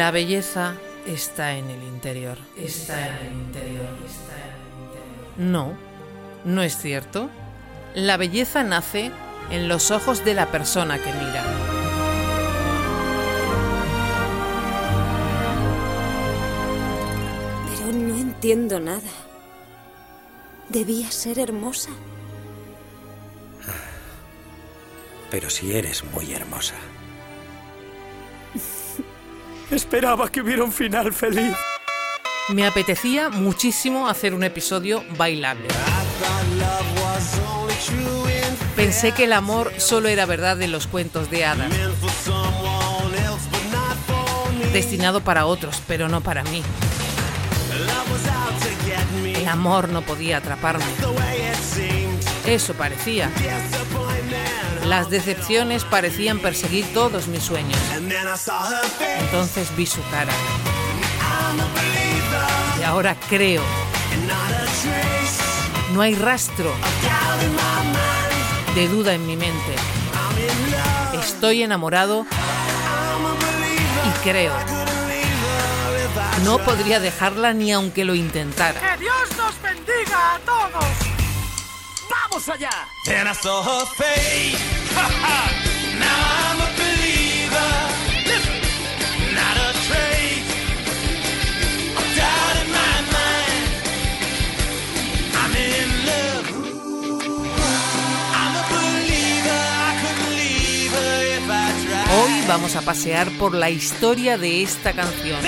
La belleza está en el interior. Está en el interior. Está en el interior. No, no es cierto. La belleza nace en los ojos de la persona que mira. Pero no entiendo nada. Debía ser hermosa. Pero si eres muy hermosa. Esperaba que hubiera un final feliz. Me apetecía muchísimo hacer un episodio bailable. Pensé que el amor solo era verdad en los cuentos de hadas. Destinado para otros, pero no para mí. El amor no podía atraparme. Eso parecía. Las decepciones parecían perseguir todos mis sueños. Entonces vi su cara. Y ahora creo. No hay rastro de duda en mi mente. Estoy enamorado y creo. No podría dejarla ni aunque lo intentara. ¡Que Dios nos bendiga a todos! ¡Vamos allá! Hoy vamos a pasear por la historia de esta canción.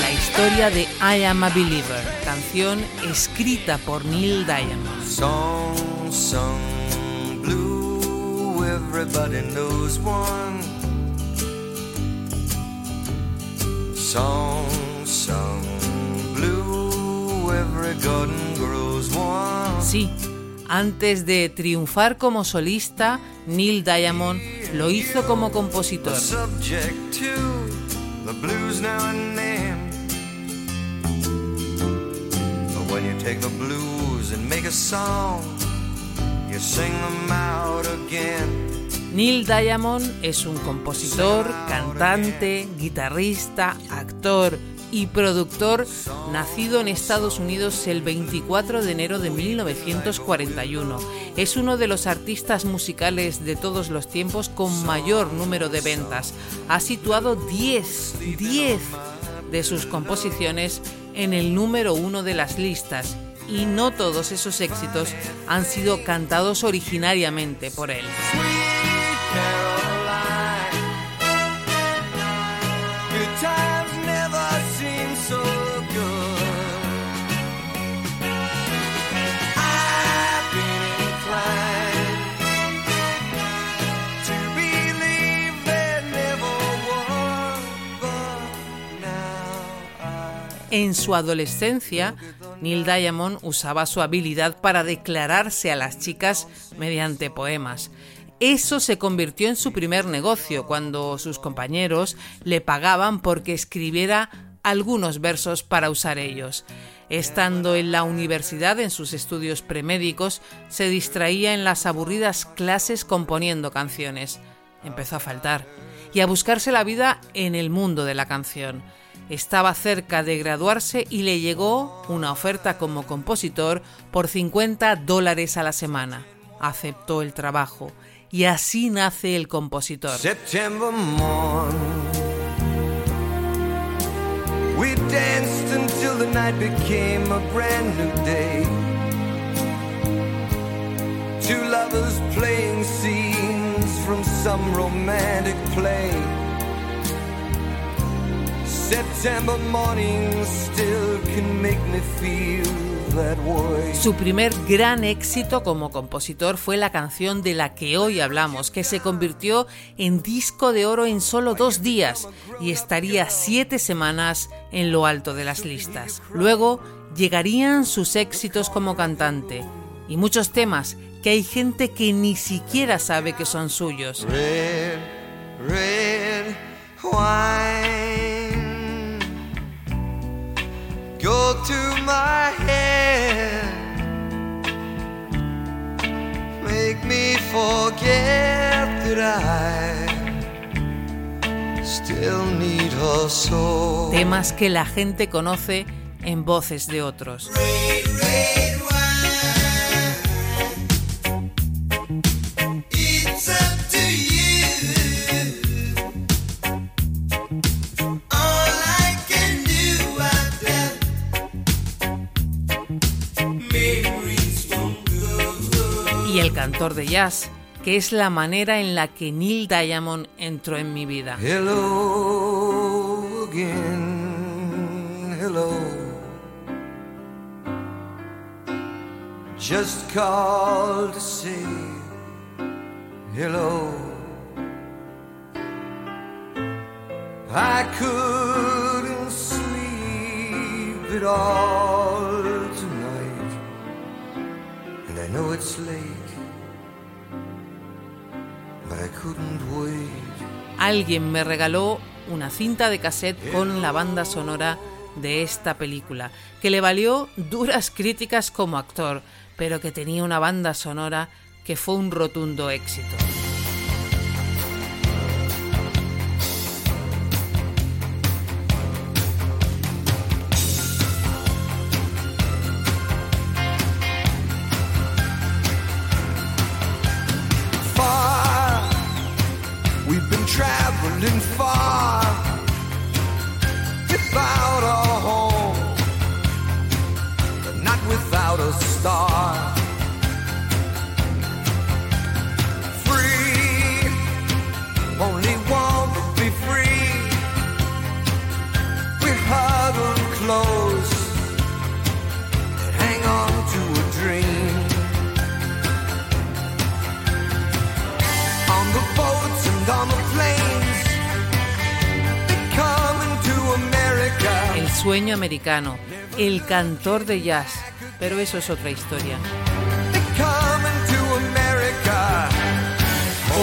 La historia de I Am a Believer, canción escrita por Neil Diamond. Song sung blue, everybody knows one. Song sung blue, every garden grows one. Sí, antes de triunfar como solista, Neil Diamond lo hizo como compositor. Subject to the blues now and then. When you take the blues and make a song, you sing them out again. Neil Diamond es un compositor, cantante, guitarrista, actor y productor nacido en Estados Unidos el 24 de enero de 1941. Es uno de los artistas musicales de todos los tiempos con mayor número de ventas. Ha situado 10, 10 de sus composiciones en el número uno de las listas y no todos esos éxitos han sido cantados originariamente por él. En su adolescencia, Neil Diamond usaba su habilidad para declararse a las chicas mediante poemas. Eso se convirtió en su primer negocio cuando sus compañeros le pagaban porque escribiera algunos versos para usar ellos. Estando en la universidad en sus estudios premédicos, se distraía en las aburridas clases componiendo canciones. Empezó a faltar y a buscarse la vida en el mundo de la canción. Estaba cerca de graduarse y le llegó una oferta como compositor por 50 dólares a la semana. Aceptó el trabajo y así nace el compositor. We danced until the night became a brand new day. Two lovers playing scenes from some romantic play. Su primer gran éxito como compositor fue la canción de la que hoy hablamos, que se convirtió en disco de oro en solo dos días y estaría siete semanas en lo alto de las listas. Luego llegarían sus éxitos como cantante y muchos temas que hay gente que ni siquiera sabe que son suyos. Red, red wine. Go to my head. Make me forget that I still need her so. Temas que la gente conoce en voces de otros. Cantor de jazz, que es la manera en la que Neil Diamond entró en mi vida. Hello again, hello. Just called to say hello. I couldn't sleep at all tonight, and I know it's late, Alguien me regaló una cinta de cassette con la banda sonora de esta película, que le valió duras críticas como actor, pero que tenía una banda sonora que fue un rotundo éxito. Without. Free, only to be free. We're huddled close. El sueño americano, el cantor de jazz, pero eso es otra historia.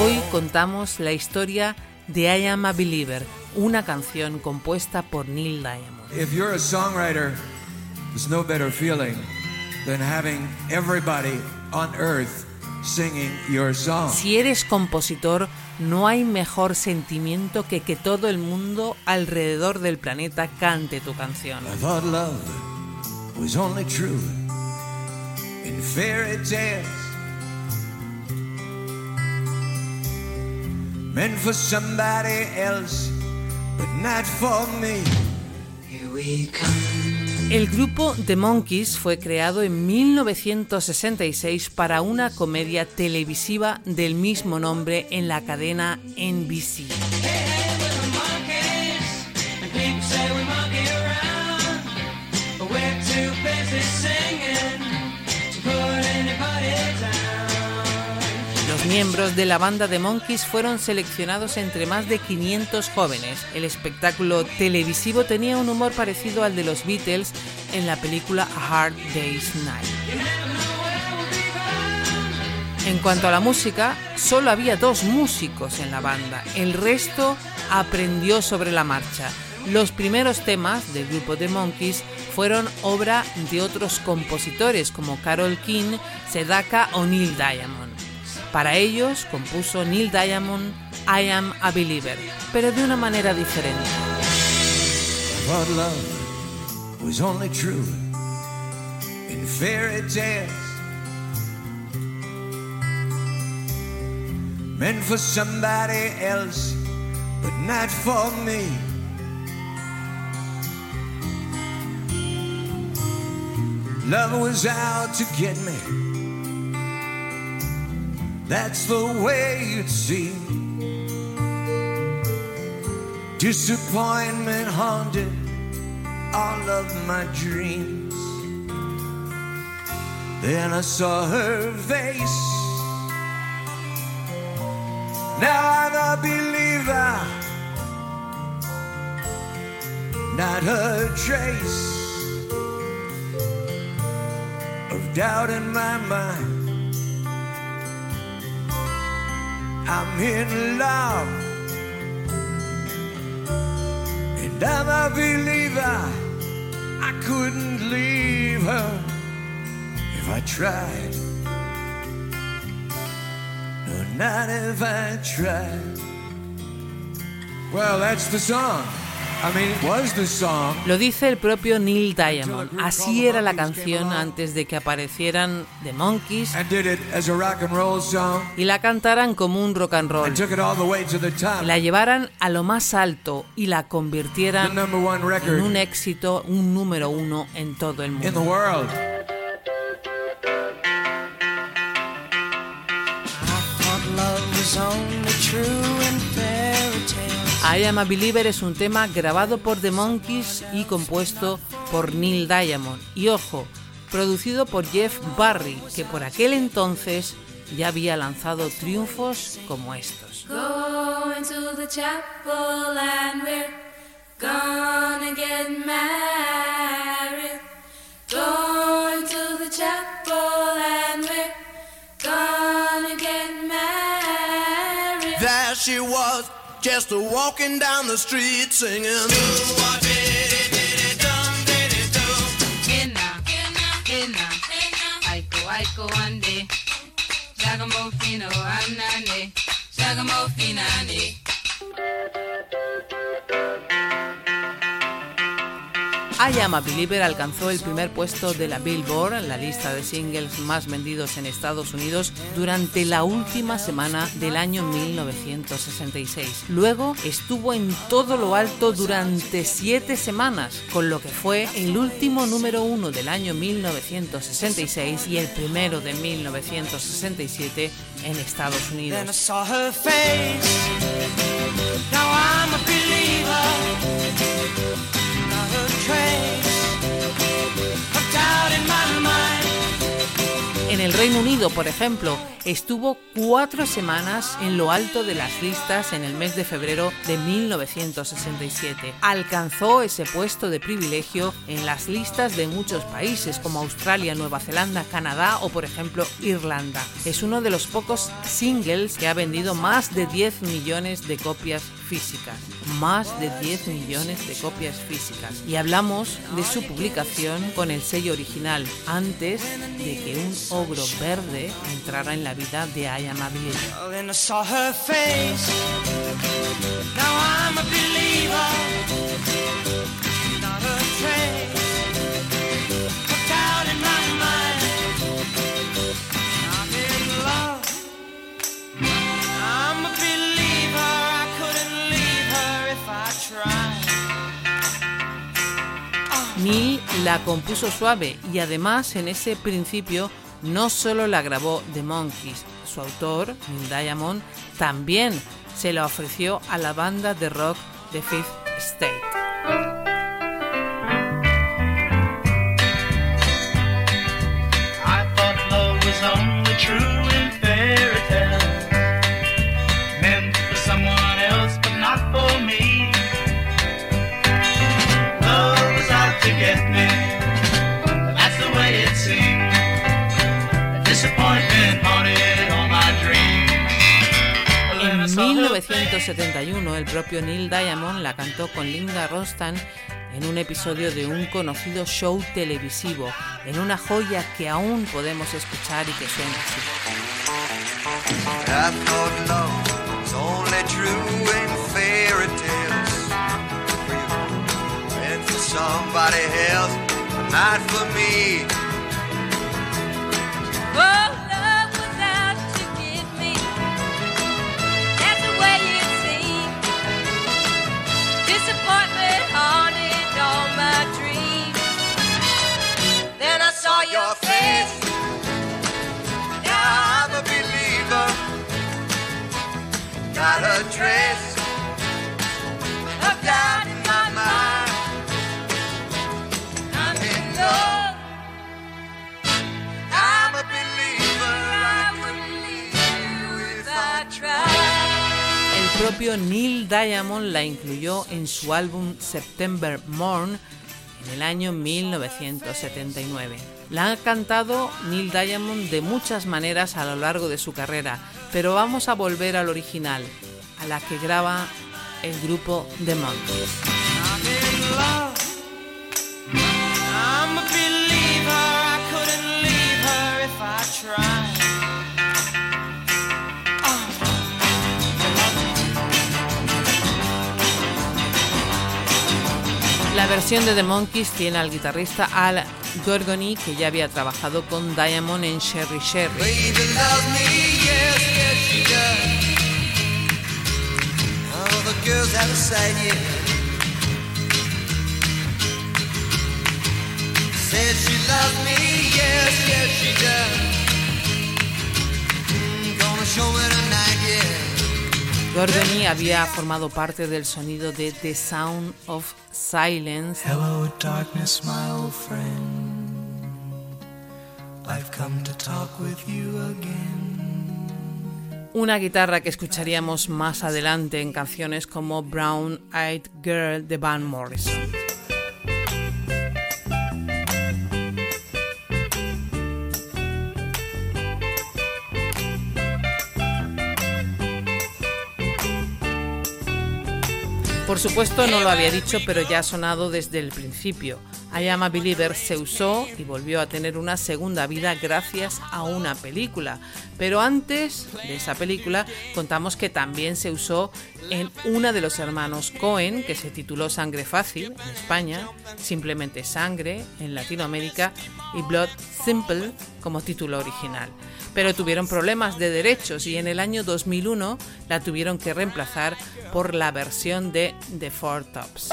Hoy contamos la historia de I Am a Believer, una canción compuesta por Neil Diamond. If you're a songwriter, there's no better feeling than having everybody on earth singing your song. Si eres compositor, no hay mejor sentimiento que que todo el mundo alrededor del planeta cante tu canción. I thought love was only true in fairy tales. Meant for somebody else, but not for me. Here we come. El grupo The Monkees fue creado en 1966 para una comedia televisiva del mismo nombre en la cadena NBC. Miembros de la banda The Monkees fueron seleccionados entre más de 500 jóvenes. El espectáculo televisivo tenía un humor parecido al de los Beatles en la película A Hard Day's Night. En cuanto a la música, solo había dos músicos en la banda. El resto aprendió sobre la marcha. Los primeros temas del grupo The Monkees fueron obra de otros compositores como Carol King, Sedaka o Neil Diamond. Para ellos compuso Neil Diamond I Am a Believer, pero de una manera diferente. Meant for somebody else, but not for me. Love was out to get me. That's the way it seemed. Disappointment haunted all of my dreams. Then I saw her face. Now I'm a believer, not a trace of doubt in my mind. I'm in love. And I'm a believer. I couldn't leave her if I tried. No, not if I tried. Well, that's the song. I mean, it was the song. Lo dice el propio Neil Diamond. Así era la canción antes de que aparecieran The Monkees And did it as a rock and roll song. y la cantaran como un rock and roll. La llevaran a lo más alto y la The convirtieran en un éxito, un número uno en todo el mundo. world. I Am a Believer es un tema grabado por The Monkees y compuesto por Neil Diamond. Y ojo, producido por Jeff Barry, que por aquel entonces ya había lanzado triunfos como estos. And get married. just walking down the street singing. Aiko ande, Jagamofinane, Jagamofinane. I Am a Believer alcanzó el primer puesto de la Billboard, la lista de singles más vendidos en Estados Unidos, durante la última semana del año 1966. Luego estuvo en todo lo alto durante siete semanas, con lo que fue el último número uno del año 1966 y el primero de 1967 en Estados Unidos. El Reino Unido, por ejemplo, estuvo cuatro semanas en lo alto de las listas en el mes de febrero de 1967. Alcanzó ese puesto de privilegio en las listas de muchos países como Australia, Nueva Zelanda, Canadá o, por ejemplo, Irlanda. Es uno de los pocos singles que ha vendido más de 10 millones de copias Más de 10 millones de copias físicas. Y hablamos de su publicación con el sello original, antes de que un ogro verde entrara en la vida de I Am la compuso suave y además en ese principio no solo la grabó The Monkees, su autor, Neil Diamond, también se la ofreció a la banda de rock The Fifth State. 1971 el propio Neil Diamond la cantó con Linda Ronstadt en un episodio de un conocido show televisivo, en una joya que aún podemos escuchar y que suena así. Propio Neil Diamond la incluyó en su álbum September Morn en el año 1979. La ha cantado Neil Diamond de muchas maneras a lo largo de su carrera, pero vamos a volver al original, a la que graba el grupo The Monkees. Versión de The Monkees tiene al guitarrista Al Gorgoni, que ya había trabajado con Diamond en Sherry Sherry. Gorgoni había formado parte del sonido de The Sound of Silence, Hello, darkness, my old friend. I've come to talk with you again. una guitarra que escucharíamos más adelante en canciones como Brown Eyed Girl de Van Morrison. Por supuesto no lo había dicho, pero ya ha sonado desde el principio. I Am a Believer se usó y volvió a tener una segunda vida gracias a una película. Pero antes de esa película contamos que también se usó en una de los hermanos Cohen, que se tituló Sangre Fácil en España, simplemente Sangre en Latinoamérica y Blood Simple como título original. Pero tuvieron problemas de derechos y en el año 2001 la tuvieron que reemplazar por la versión de The Four Tops.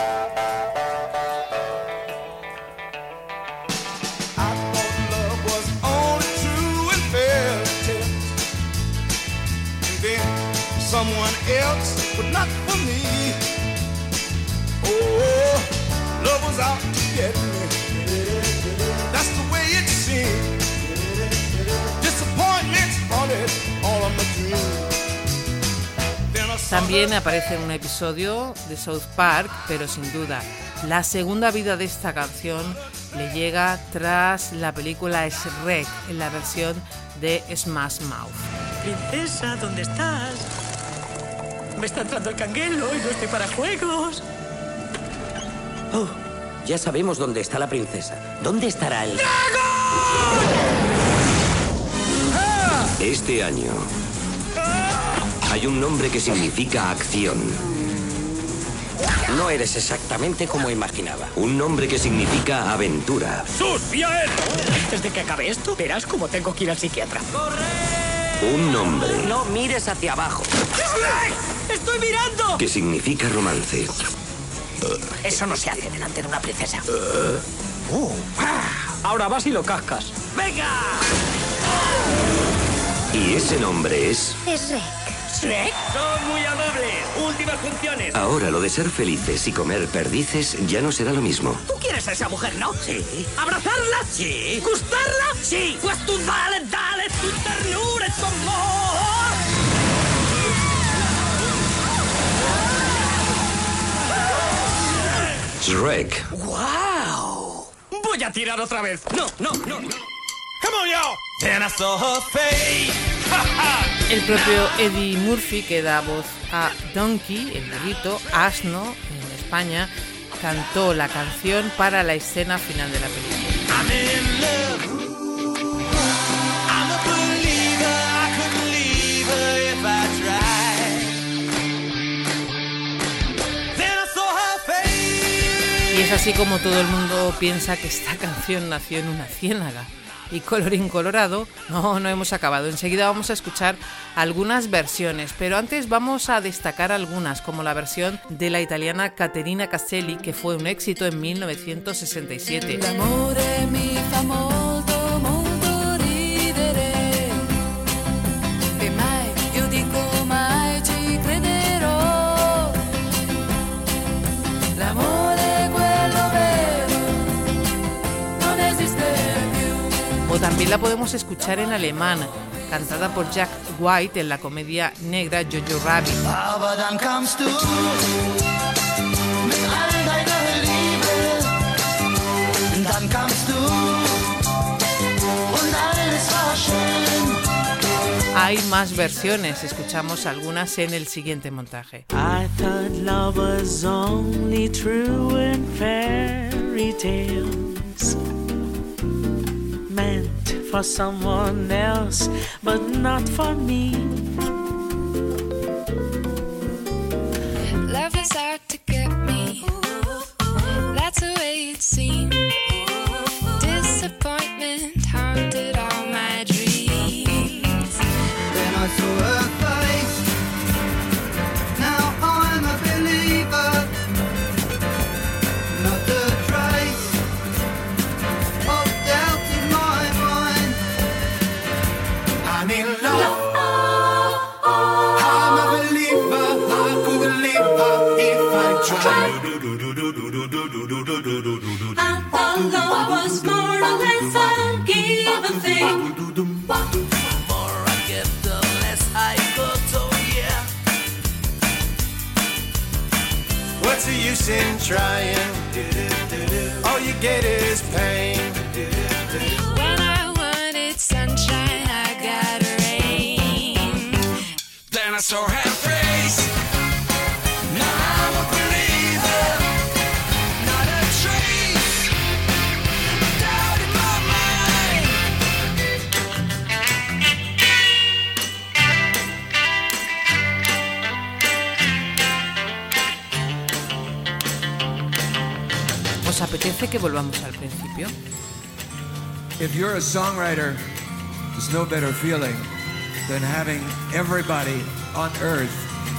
Someone else, but not for me. Oh, love was out to get me. That's the way it seemed. Disappointments haunted all of my dreams. También aparece en un episodio de South Park, pero sin duda, la segunda vida de esta canción le llega tras la película Shrek en la versión de Smash Mouth. Princesa, ¿dónde estás? Me está entrando el canguelo y no estoy para juegos. Oh, ya sabemos dónde está la princesa. ¿Dónde estará el...? Este año hay un nombre que significa acción. No eres exactamente como imaginaba. Un nombre que significa aventura. ¡Sus, bien! Antes de que acabe esto, verás cómo tengo que ir al psiquiatra. Un nombre No mires hacia abajo. ¡Estoy mirando! que significa romance. Eso no se hace delante de una princesa. Uh, ah. Ahora vas y lo cascas. ¡Venga! Y ese nombre es... Es Rek. ¿Shrek? Son muy amables. Últimas funciones. Ahora lo de ser felices y comer perdices ya no será lo mismo. ¿Tú quieres a esa mujer, no? Sí. ¿Abrazarla? Sí. ¿Gustarla? Sí. Pues tú dale, dale tu ternura y tu amor. Shrek. ¡Wow! Voy a tirar otra vez. No, no, no. no. Come on, y'all. Then I saw her face. El propio Eddie Murphy, que da voz a Donkey, el burrito, asno, en España, cantó la canción para la escena final de la película. Es así como todo el mundo piensa que esta canción nació en una ciénaga. Y colorín colorado, no, no hemos acabado. Enseguida vamos a escuchar algunas versiones, pero antes vamos a destacar algunas, como la versión de la italiana Caterina Caselli, que fue un éxito en 1967. También la podemos escuchar en alemán, cantada por Jack White en la comedia negra Jojo Rabbit. Hay más versiones, escuchamos algunas en el siguiente montaje. I thought love was only true in fairy tales. For someone else, but not for me. I thought love was more or less a give and thing. The more I get, the less I got. Oh yeah. What's the use in trying? All you get is pain. When I wanted sunshine, apetece que volvamos al principio? If you're a songwriter, there's no better feeling than having everybody on earth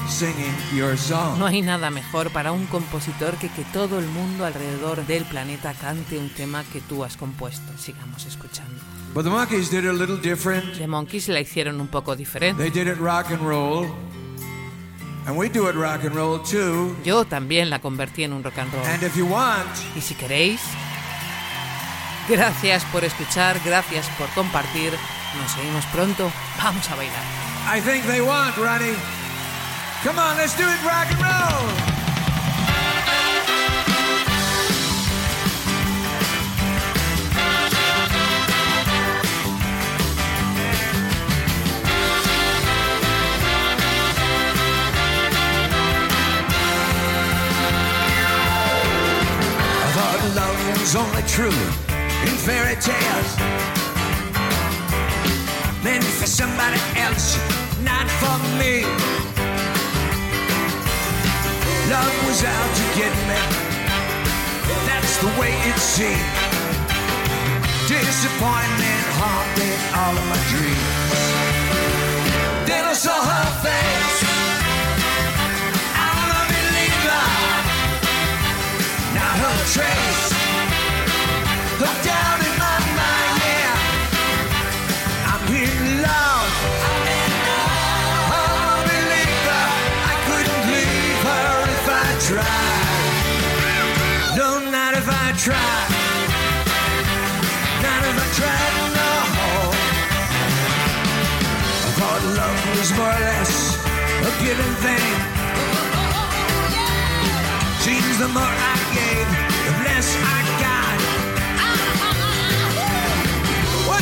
singing your song. No hay nada mejor para un compositor que que todo el mundo alrededor del planeta cante un tema que tú has compuesto. Sigamos escuchando. But the Monkeys did it a little different. The Monkeys la hicieron un poco diferente. They did it rock and roll. And we do it rock and roll too. Yo también la convertí en un rock and roll. And if you want, Y si queréis, gracias por escuchar, gracias por compartir. Nos seguimos pronto. Vamos a bailar. I think they want, Ronnie. Come on, let's do it rock and roll. Was only true in fairy tales. Meant for somebody else, not for me. Love was out to get me. That's the way it seemed. Disappointment haunted all of my dreams. Then I saw her face. I'm a believer. Not her trace. Was more or less a given thing. Seems the more I gave, the less I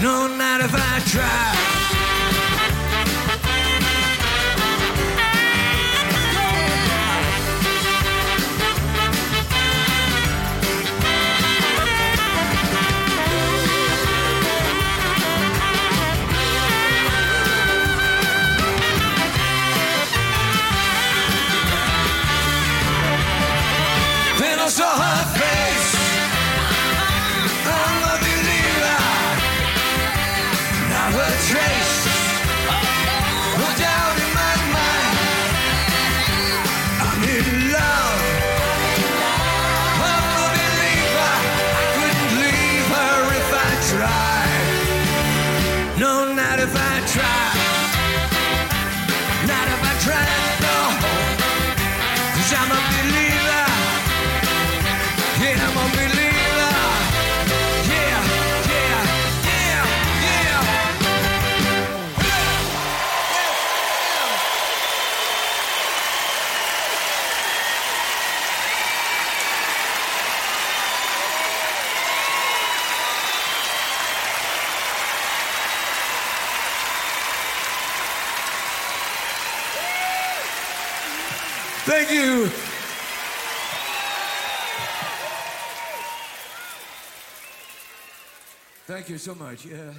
No, not if I try. try. Thank you. Thank you so much. Yeah.